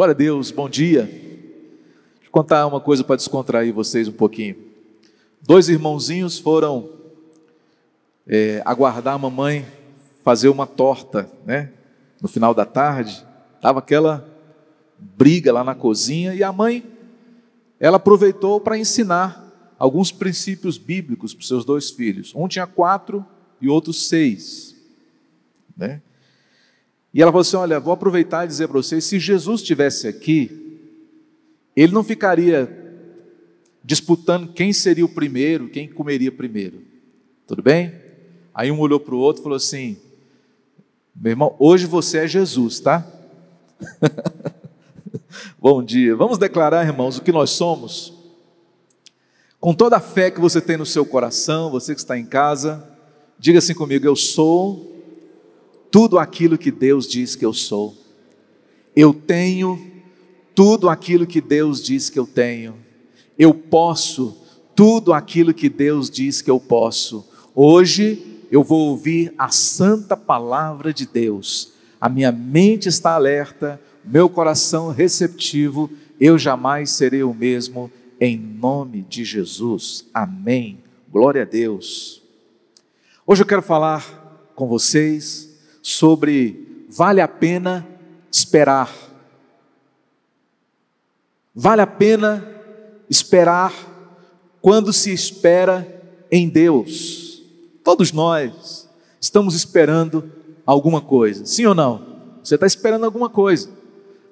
Glória a Deus, bom dia. Deixa eu contar uma coisa para descontrair vocês um pouquinho. Dois irmãozinhos foram é, aguardar a mamãe fazer uma torta, né? No final da tarde, tava aquela briga lá na cozinha e a mãe, ela aproveitou para ensinar alguns princípios bíblicos para os seus dois filhos. Um tinha quatro e outro seis, né? E ela falou assim: Olha, vou aproveitar e dizer para vocês: se Jesus estivesse aqui, ele não ficaria disputando quem seria o primeiro, quem comeria primeiro. Tudo bem? Aí um olhou para o outro e falou assim: Meu irmão, hoje você é Jesus, tá? Bom dia. Vamos declarar, irmãos, o que nós somos? Com toda a fé que você tem no seu coração, você que está em casa, diga assim comigo: Eu sou tudo aquilo que Deus diz que eu sou. Eu tenho tudo aquilo que Deus diz que eu tenho. Eu posso tudo aquilo que Deus diz que eu posso. Hoje eu vou ouvir a santa palavra de Deus. A minha mente está alerta, meu coração receptivo, eu jamais serei o mesmo em nome de Jesus. Amém. Glória a Deus. Hoje eu quero falar com vocês sobre vale a pena esperar. Vale a pena esperar quando se espera em Deus. Todos nós estamos esperando alguma coisa, sim ou não? Você está esperando alguma coisa.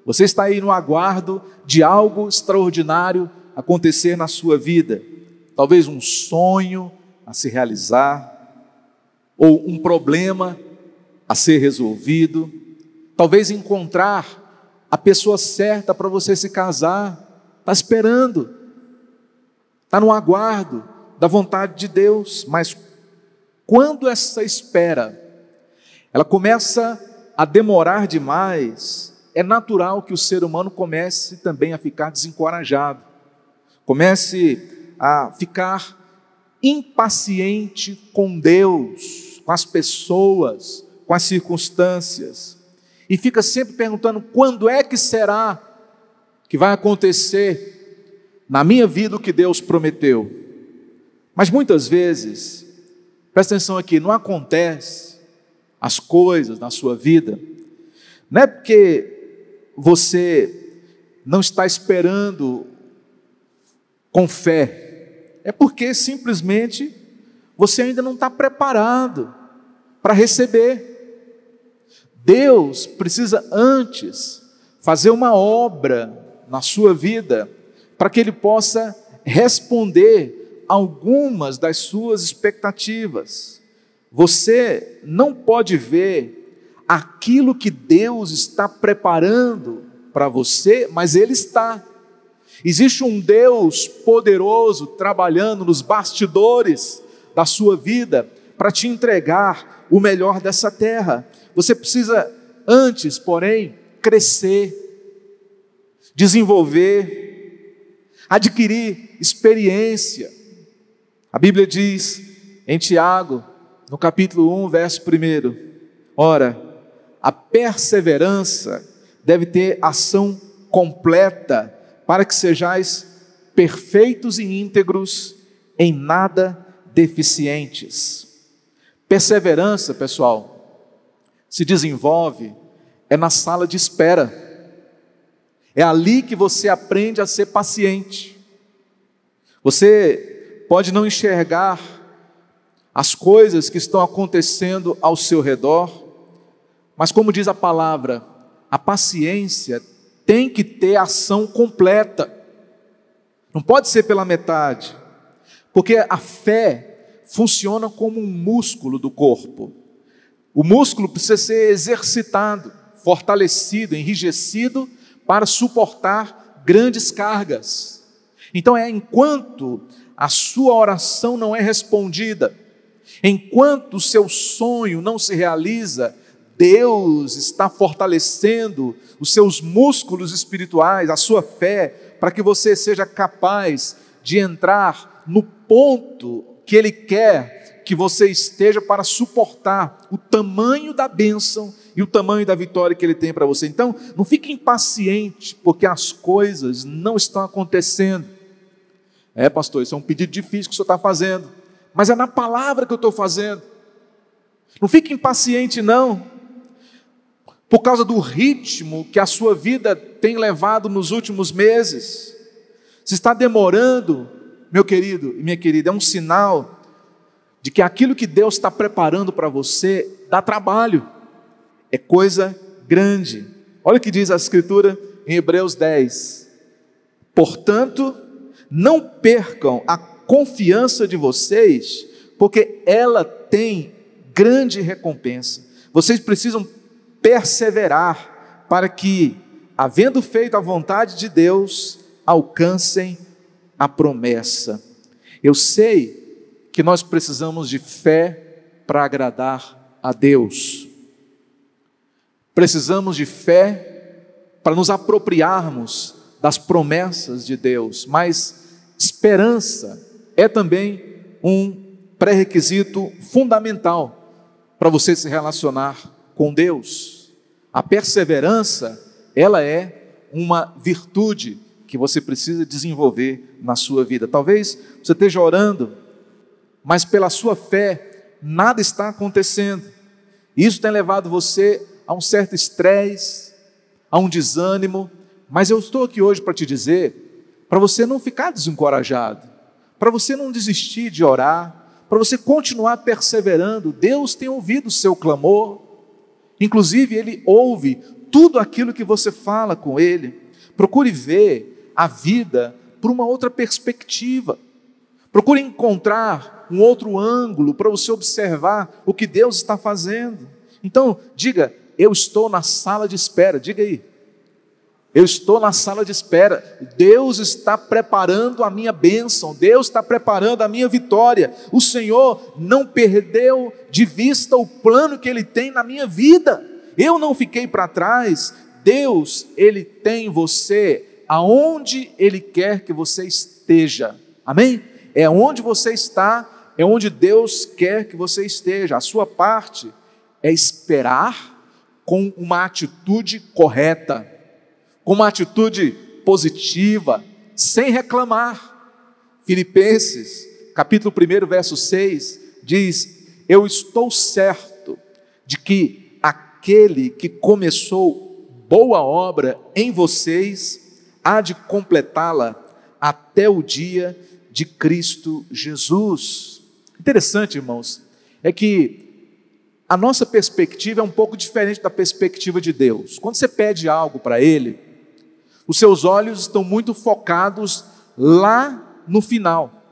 Você está aí no aguardo de algo extraordinário acontecer na sua vida. Talvez um sonho a se realizar, ou um problema a ser resolvido, talvez encontrar a pessoa certa para você se casar, está esperando, está no aguardo da vontade de Deus, mas quando essa espera ela começa a demorar demais, é natural que o ser humano comece também a ficar desencorajado, comece a ficar impaciente com Deus, com as pessoas, com as circunstâncias, e fica sempre perguntando: quando é que será que vai acontecer na minha vida o que Deus prometeu? Mas muitas vezes, presta atenção aqui, não acontece as coisas na sua vida, não é porque você não está esperando com fé, é porque simplesmente você ainda não está preparado para receber. Deus precisa antes fazer uma obra na sua vida para que Ele possa responder algumas das suas expectativas. Você não pode ver aquilo que Deus está preparando para você, mas Ele está. Existe um Deus poderoso trabalhando nos bastidores da sua vida para te entregar o melhor dessa terra. Você precisa, antes, porém, crescer, desenvolver, adquirir experiência. A Bíblia diz em Tiago, no capítulo 1, verso 1: Ora, a perseverança deve ter ação completa, para que sejais perfeitos e íntegros, em nada deficientes. Perseverança, pessoal, se desenvolve é na sala de espera. É ali que você aprende a ser paciente. Você pode não enxergar as coisas que estão acontecendo ao seu redor, mas como diz a palavra, a paciência tem que ter ação completa. Não pode ser pela metade. Porque a fé funciona como um músculo do corpo. O músculo precisa ser exercitado, fortalecido, enrijecido para suportar grandes cargas. Então é enquanto a sua oração não é respondida, enquanto o seu sonho não se realiza, Deus está fortalecendo os seus músculos espirituais, a sua fé, para que você seja capaz de entrar no ponto que Ele quer que você esteja para suportar o tamanho da bênção e o tamanho da vitória que Ele tem para você. Então, não fique impaciente, porque as coisas não estão acontecendo. É, pastor, isso é um pedido difícil que o senhor está fazendo, mas é na palavra que eu estou fazendo. Não fique impaciente, não, por causa do ritmo que a sua vida tem levado nos últimos meses. Se está demorando, meu querido e minha querida, é um sinal de que aquilo que Deus está preparando para você dá trabalho, é coisa grande. Olha o que diz a Escritura em Hebreus 10: Portanto, não percam a confiança de vocês, porque ela tem grande recompensa. Vocês precisam perseverar para que, havendo feito a vontade de Deus, alcancem a promessa. Eu sei que nós precisamos de fé para agradar a Deus. Precisamos de fé para nos apropriarmos das promessas de Deus, mas esperança é também um pré-requisito fundamental para você se relacionar com Deus. A perseverança, ela é uma virtude que você precisa desenvolver na sua vida. Talvez você esteja orando, mas pela sua fé nada está acontecendo. Isso tem levado você a um certo estresse, a um desânimo, mas eu estou aqui hoje para te dizer, para você não ficar desencorajado, para você não desistir de orar, para você continuar perseverando. Deus tem ouvido o seu clamor, inclusive Ele ouve tudo aquilo que você fala com Ele. Procure ver a vida por uma outra perspectiva. Procure encontrar um outro ângulo para você observar o que Deus está fazendo. Então, diga: eu estou na sala de espera. Diga aí. Eu estou na sala de espera. Deus está preparando a minha bênção. Deus está preparando a minha vitória. O Senhor não perdeu de vista o plano que Ele tem na minha vida. Eu não fiquei para trás. Deus, Ele tem você aonde Ele quer que você esteja. Amém? É onde você está, é onde Deus quer que você esteja. A sua parte é esperar com uma atitude correta, com uma atitude positiva, sem reclamar. Filipenses, capítulo 1, verso 6, diz: Eu estou certo de que aquele que começou boa obra em vocês há de completá-la até o dia de Cristo Jesus. Interessante, irmãos, é que a nossa perspectiva é um pouco diferente da perspectiva de Deus. Quando você pede algo para Ele, os seus olhos estão muito focados lá no final,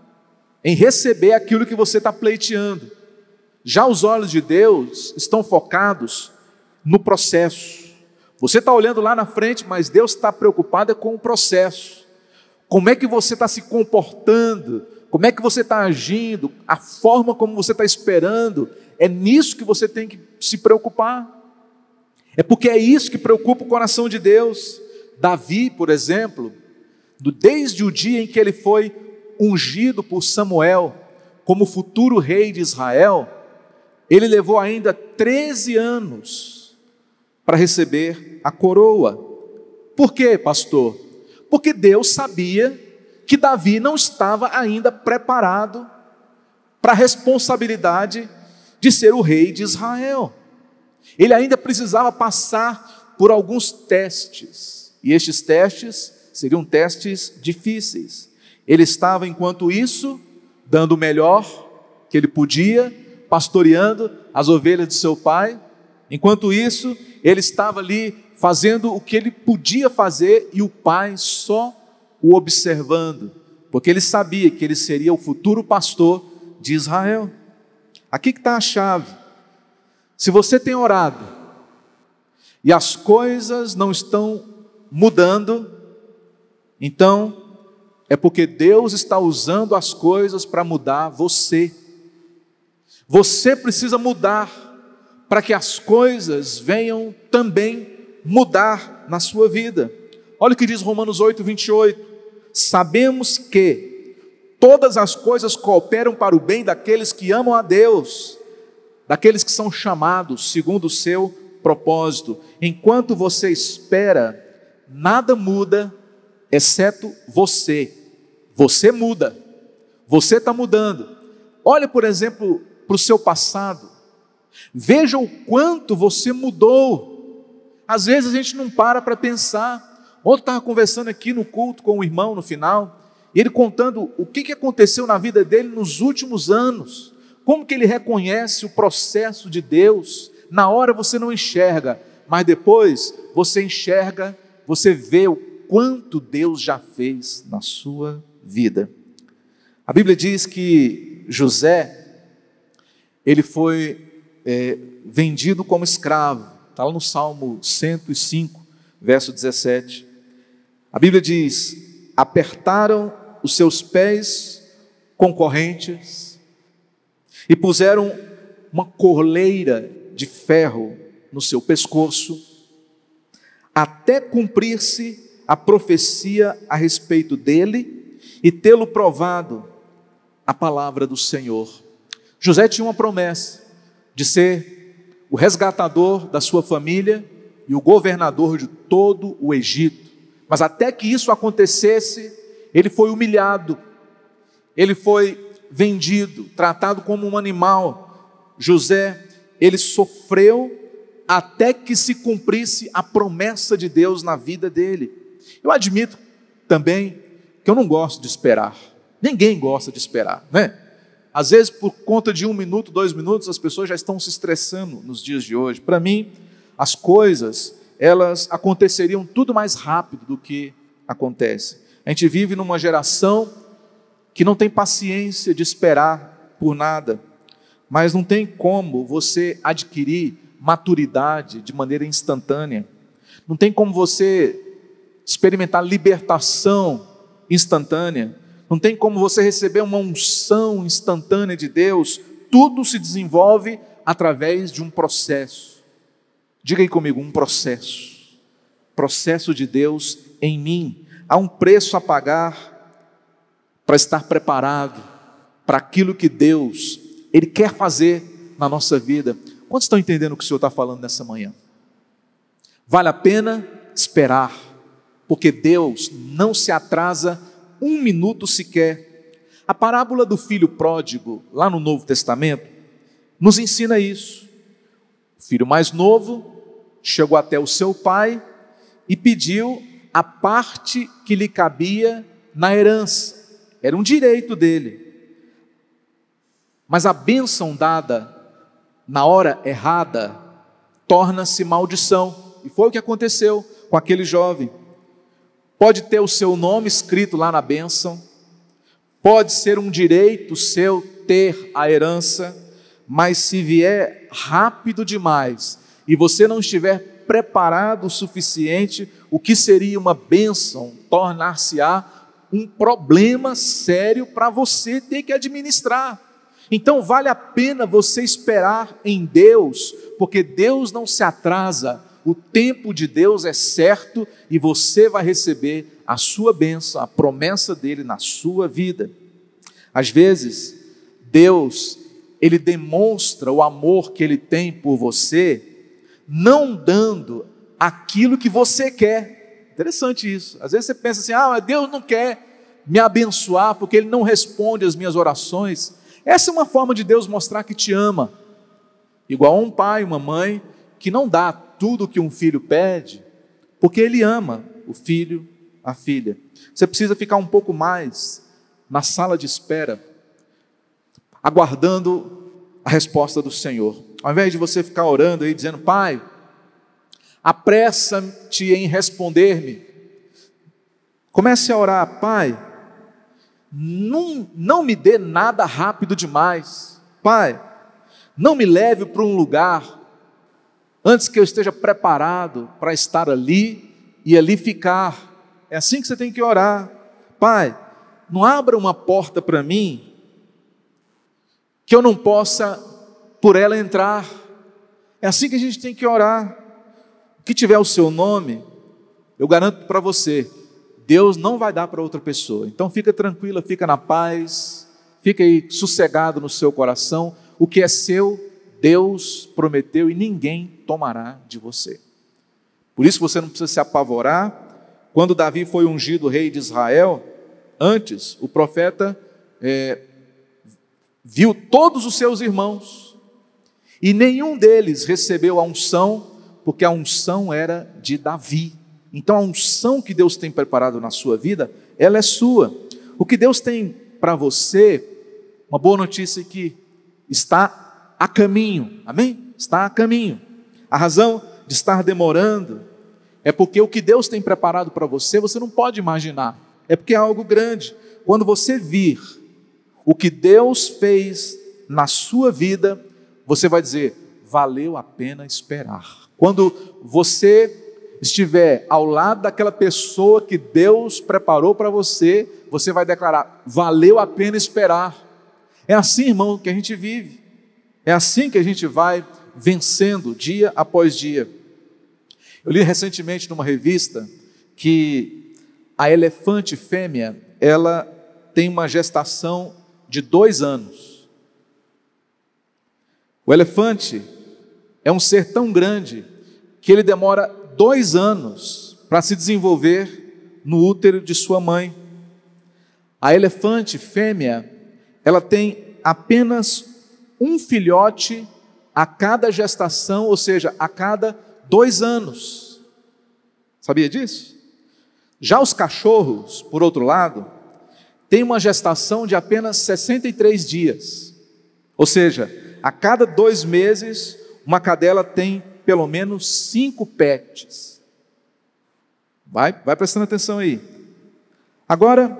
em receber aquilo que você está pleiteando. Já os olhos de Deus estão focados no processo. Você está olhando lá na frente, mas Deus está preocupado é com o processo. Como é que você está se comportando? Como é que você está agindo? A forma como você está esperando é nisso que você tem que se preocupar. É porque é isso que preocupa o coração de Deus. Davi, por exemplo, desde o dia em que ele foi ungido por Samuel como futuro rei de Israel, ele levou ainda 13 anos para receber a coroa. Por quê, pastor? Porque Deus sabia que Davi não estava ainda preparado para a responsabilidade de ser o rei de Israel. Ele ainda precisava passar por alguns testes, e estes testes seriam testes difíceis. Ele estava, enquanto isso, dando o melhor que ele podia, pastoreando as ovelhas de seu pai. Enquanto isso, ele estava ali fazendo o que ele podia fazer e o pai só o observando, porque ele sabia que ele seria o futuro pastor de Israel. Aqui que está a chave. Se você tem orado e as coisas não estão mudando, então é porque Deus está usando as coisas para mudar você. Você precisa mudar para que as coisas venham também mudar na sua vida. Olha o que diz Romanos 8, 28. Sabemos que todas as coisas cooperam para o bem daqueles que amam a Deus, daqueles que são chamados segundo o seu propósito. Enquanto você espera, nada muda, exceto você. Você muda. Você está mudando. Olha, por exemplo, para o seu passado. Veja o quanto você mudou. Às vezes a gente não para para pensar. Ontem estava conversando aqui no culto com o irmão no final, e ele contando o que, que aconteceu na vida dele nos últimos anos. Como que ele reconhece o processo de Deus? Na hora você não enxerga, mas depois você enxerga, você vê o quanto Deus já fez na sua vida. A Bíblia diz que José, ele foi é, vendido como escravo, está lá no Salmo 105, verso 17. A Bíblia diz: apertaram os seus pés concorrentes e puseram uma corleira de ferro no seu pescoço, até cumprir-se a profecia a respeito dele e tê-lo provado a palavra do Senhor. José tinha uma promessa de ser o resgatador da sua família e o governador de todo o Egito. Mas até que isso acontecesse, ele foi humilhado, ele foi vendido, tratado como um animal. José, ele sofreu até que se cumprisse a promessa de Deus na vida dele. Eu admito também que eu não gosto de esperar. Ninguém gosta de esperar, né? Às vezes, por conta de um minuto, dois minutos, as pessoas já estão se estressando nos dias de hoje. Para mim, as coisas, elas aconteceriam tudo mais rápido do que acontece. A gente vive numa geração que não tem paciência de esperar por nada, mas não tem como você adquirir maturidade de maneira instantânea, não tem como você experimentar libertação instantânea, não tem como você receber uma unção instantânea de Deus, tudo se desenvolve através de um processo. Diga aí comigo, um processo. Processo de Deus em mim. Há um preço a pagar para estar preparado para aquilo que Deus ele quer fazer na nossa vida. Quantos estão entendendo o que o Senhor está falando nessa manhã? Vale a pena esperar, porque Deus não se atrasa um minuto sequer. A parábola do filho pródigo, lá no Novo Testamento, nos ensina isso. O filho mais novo chegou até o seu pai e pediu a parte que lhe cabia na herança. Era um direito dele. Mas a bênção dada na hora errada torna-se maldição. E foi o que aconteceu com aquele jovem. Pode ter o seu nome escrito lá na bênção, pode ser um direito seu ter a herança, mas se vier rápido demais e você não estiver preparado o suficiente, o que seria uma bênção? Tornar-se-á um problema sério para você ter que administrar. Então vale a pena você esperar em Deus, porque Deus não se atrasa, o tempo de Deus é certo e você vai receber a sua bênção, a promessa dele na sua vida. Às vezes, Deus, ele demonstra o amor que ele tem por você, não dando aquilo que você quer, Interessante isso. Às vezes você pensa assim: ah, mas Deus não quer me abençoar porque Ele não responde às minhas orações. Essa é uma forma de Deus mostrar que te ama. Igual um pai, uma mãe, que não dá tudo o que um filho pede, porque ele ama o filho, a filha. Você precisa ficar um pouco mais na sala de espera, aguardando a resposta do Senhor. Ao invés de você ficar orando aí, dizendo, Pai, apressa-te em responder-me. Comece a orar, Pai, não, não me dê nada rápido demais. Pai, não me leve para um lugar antes que eu esteja preparado para estar ali e ali ficar. É assim que você tem que orar. Pai, não abra uma porta para mim que eu não possa por ela entrar. É assim que a gente tem que orar que tiver o seu nome, eu garanto para você, Deus não vai dar para outra pessoa. Então fica tranquila, fica na paz, fica aí sossegado no seu coração. O que é seu, Deus prometeu e ninguém tomará de você. Por isso você não precisa se apavorar. Quando Davi foi ungido rei de Israel, antes o profeta é, viu todos os seus irmãos e nenhum deles recebeu a unção, porque a unção era de Davi. Então a unção que Deus tem preparado na sua vida, ela é sua. O que Deus tem para você, uma boa notícia é que está a caminho. Amém? Está a caminho. A razão de estar demorando é porque o que Deus tem preparado para você, você não pode imaginar. É porque é algo grande. Quando você vir o que Deus fez na sua vida, você vai dizer: valeu a pena esperar. Quando você estiver ao lado daquela pessoa que Deus preparou para você, você vai declarar: valeu a pena esperar. É assim, irmão, que a gente vive. É assim que a gente vai vencendo dia após dia. Eu li recentemente numa revista que a elefante fêmea ela tem uma gestação de dois anos. O elefante é um ser tão grande que ele demora dois anos para se desenvolver no útero de sua mãe. A elefante fêmea, ela tem apenas um filhote a cada gestação, ou seja, a cada dois anos. Sabia disso? Já os cachorros, por outro lado, têm uma gestação de apenas 63 dias. Ou seja, a cada dois meses, uma cadela tem pelo menos cinco pets. Vai, vai prestando atenção aí. Agora,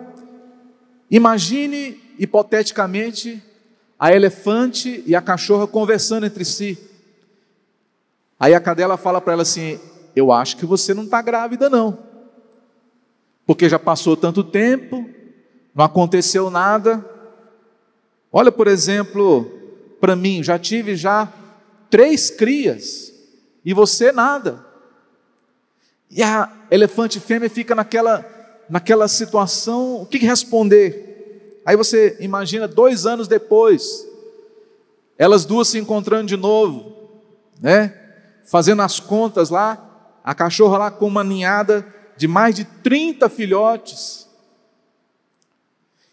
imagine hipoteticamente a elefante e a cachorra conversando entre si. Aí a cadela fala para ela assim: Eu acho que você não está grávida, não. Porque já passou tanto tempo, não aconteceu nada. Olha, por exemplo, para mim, já tive já três crias e você nada. E a elefante fêmea fica naquela, naquela situação, o que responder? Aí você imagina dois anos depois, elas duas se encontrando de novo, né? Fazendo as contas lá, a cachorra lá com uma ninhada de mais de 30 filhotes.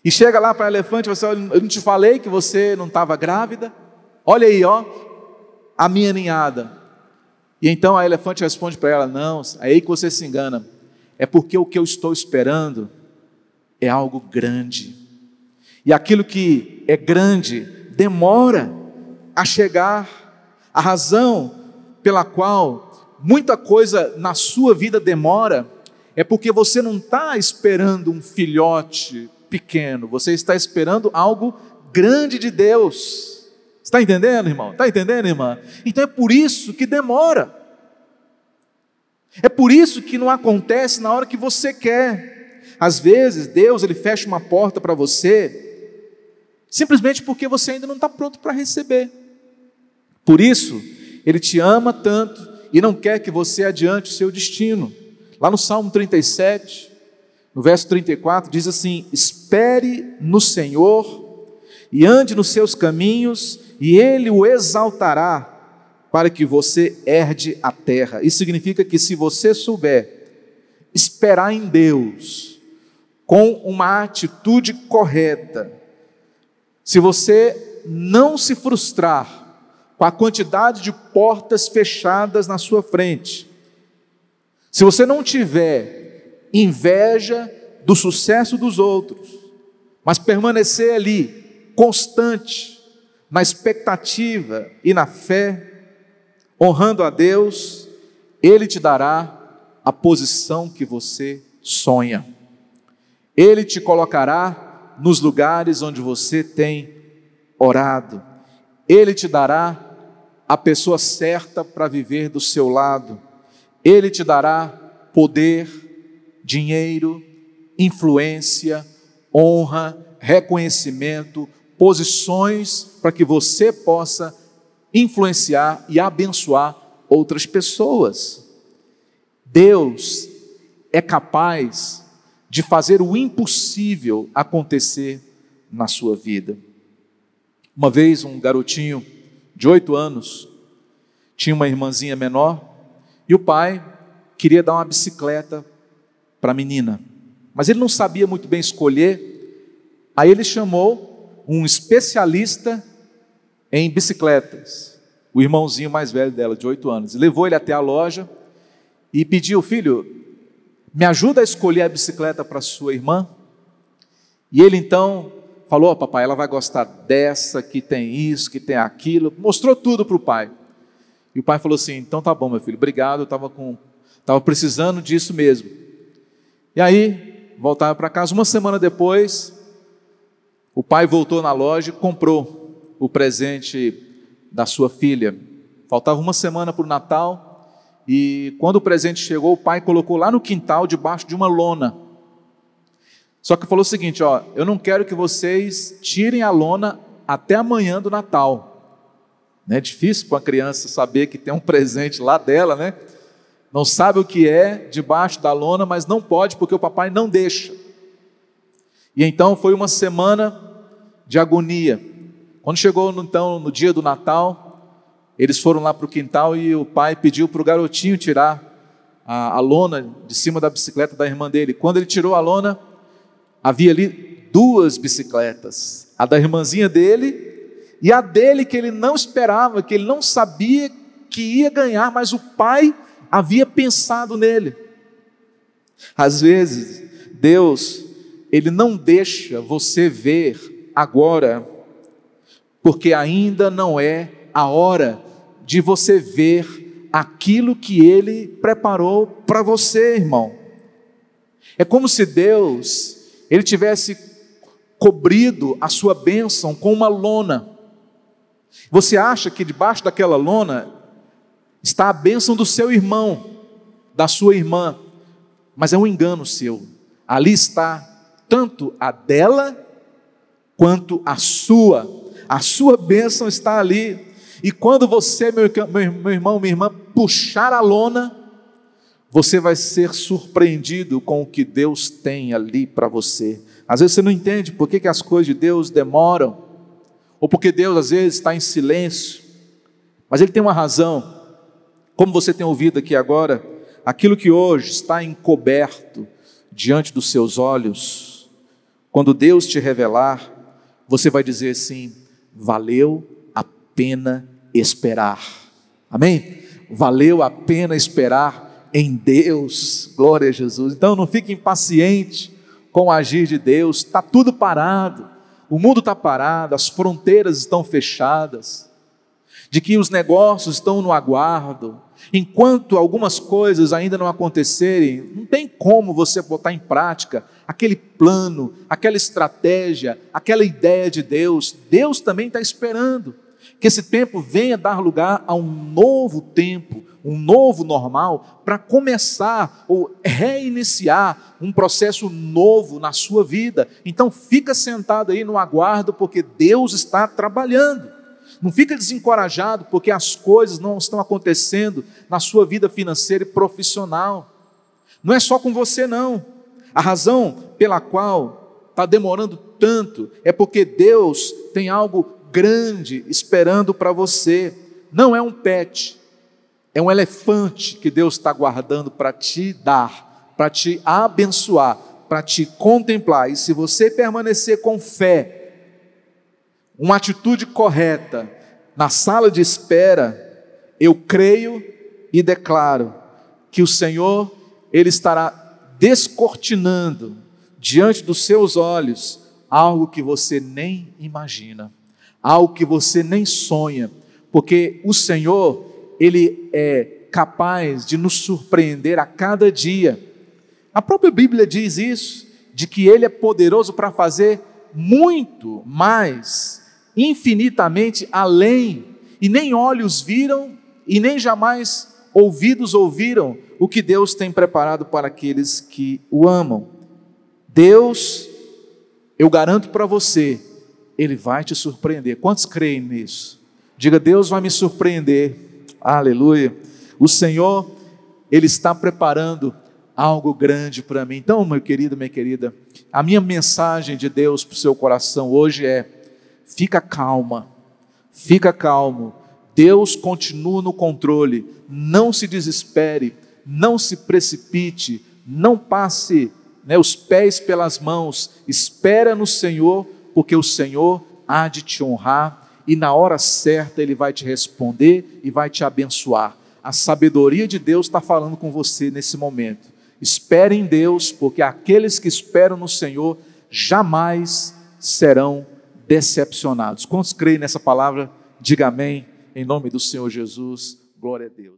E chega lá para a elefante assim: Eu não te falei que você não estava grávida? Olha aí, ó, a minha ninhada. E então a elefante responde para ela: Não, é aí que você se engana. É porque o que eu estou esperando é algo grande. E aquilo que é grande demora a chegar. A razão pela qual muita coisa na sua vida demora é porque você não está esperando um filhote pequeno, você está esperando algo grande de Deus. Está entendendo, irmão? Está entendendo, irmã? Então é por isso que demora. É por isso que não acontece na hora que você quer. Às vezes, Deus ele fecha uma porta para você, simplesmente porque você ainda não está pronto para receber. Por isso, Ele te ama tanto e não quer que você adiante o seu destino. Lá no Salmo 37, no verso 34, diz assim: Espere no Senhor e ande nos seus caminhos, e ele o exaltará para que você herde a terra. Isso significa que se você souber esperar em Deus com uma atitude correta, se você não se frustrar com a quantidade de portas fechadas na sua frente, se você não tiver inveja do sucesso dos outros, mas permanecer ali constante, na expectativa e na fé, honrando a Deus, Ele te dará a posição que você sonha. Ele te colocará nos lugares onde você tem orado. Ele te dará a pessoa certa para viver do seu lado. Ele te dará poder, dinheiro, influência, honra, reconhecimento, posições para que você possa influenciar e abençoar outras pessoas. Deus é capaz de fazer o impossível acontecer na sua vida. Uma vez um garotinho de oito anos, tinha uma irmãzinha menor, e o pai queria dar uma bicicleta para a menina, mas ele não sabia muito bem escolher, aí ele chamou um especialista em bicicletas, o irmãozinho mais velho dela, de oito anos, levou ele até a loja e pediu, filho, me ajuda a escolher a bicicleta para sua irmã? E ele então falou: oh, papai, ela vai gostar dessa, que tem isso, que tem aquilo. Mostrou tudo para o pai. E o pai falou assim: então tá bom, meu filho, obrigado, eu estava com, tava precisando disso mesmo. E aí, voltava para casa. Uma semana depois, o pai voltou na loja e comprou o presente da sua filha. Faltava uma semana para o Natal. E quando o presente chegou, o pai colocou lá no quintal, debaixo de uma lona. Só que falou o seguinte: ó, eu não quero que vocês tirem a lona até amanhã do Natal. É difícil para uma criança saber que tem um presente lá dela, né? Não sabe o que é debaixo da lona, mas não pode porque o papai não deixa. E então foi uma semana de agonia. Quando chegou então no dia do Natal, eles foram lá para o quintal e o pai pediu para o garotinho tirar a, a lona de cima da bicicleta da irmã dele. Quando ele tirou a lona, havia ali duas bicicletas, a da irmãzinha dele e a dele que ele não esperava, que ele não sabia que ia ganhar, mas o pai havia pensado nele. Às vezes, Deus, ele não deixa você ver agora, porque ainda não é a hora de você ver aquilo que ele preparou para você, irmão. É como se Deus ele tivesse cobrido a sua bênção com uma lona. Você acha que debaixo daquela lona está a bênção do seu irmão, da sua irmã, mas é um engano seu. Ali está tanto a dela quanto a sua. A sua bênção está ali. E quando você, meu, meu irmão, minha irmã, puxar a lona, você vai ser surpreendido com o que Deus tem ali para você. Às vezes você não entende por que, que as coisas de Deus demoram, ou porque Deus às vezes está em silêncio, mas Ele tem uma razão. Como você tem ouvido aqui agora, aquilo que hoje está encoberto diante dos seus olhos, quando Deus te revelar, você vai dizer assim: valeu a pena esperar. Amém? Valeu a pena esperar em Deus. Glória a Jesus. Então não fique impaciente com o agir de Deus. Está tudo parado. O mundo está parado, as fronteiras estão fechadas, de que os negócios estão no aguardo. Enquanto algumas coisas ainda não acontecerem, não tem como você botar em prática aquele plano, aquela estratégia, aquela ideia de Deus. Deus também está esperando que esse tempo venha dar lugar a um novo tempo, um novo normal, para começar ou reiniciar um processo novo na sua vida. Então fica sentado aí no aguardo, porque Deus está trabalhando. Não fica desencorajado porque as coisas não estão acontecendo na sua vida financeira e profissional. Não é só com você, não. A razão pela qual está demorando tanto é porque Deus tem algo grande esperando para você. Não é um pet, é um elefante que Deus está guardando para te dar, para te abençoar, para te contemplar. E se você permanecer com fé, uma atitude correta na sala de espera, eu creio e declaro que o Senhor ele estará descortinando diante dos seus olhos algo que você nem imagina, algo que você nem sonha, porque o Senhor ele é capaz de nos surpreender a cada dia. A própria Bíblia diz isso, de que ele é poderoso para fazer muito mais, infinitamente além, e nem olhos viram e nem jamais ouvidos ouviram o que Deus tem preparado para aqueles que o amam. Deus, eu garanto para você, ele vai te surpreender. Quantos creem nisso? Diga, Deus vai me surpreender. Aleluia. O Senhor, Ele está preparando algo grande para mim. Então, meu querido, minha querida, a minha mensagem de Deus para o seu coração hoje é: fica calma, fica calmo, Deus continua no controle. Não se desespere, não se precipite, não passe né, os pés pelas mãos. Espera no Senhor, porque o Senhor há de te honrar e na hora certa Ele vai te responder e vai te abençoar. A sabedoria de Deus está falando com você nesse momento. Espere em Deus, porque aqueles que esperam no Senhor jamais serão decepcionados. Quantos creem nessa palavra? Diga amém, em nome do Senhor Jesus. Glória a Deus.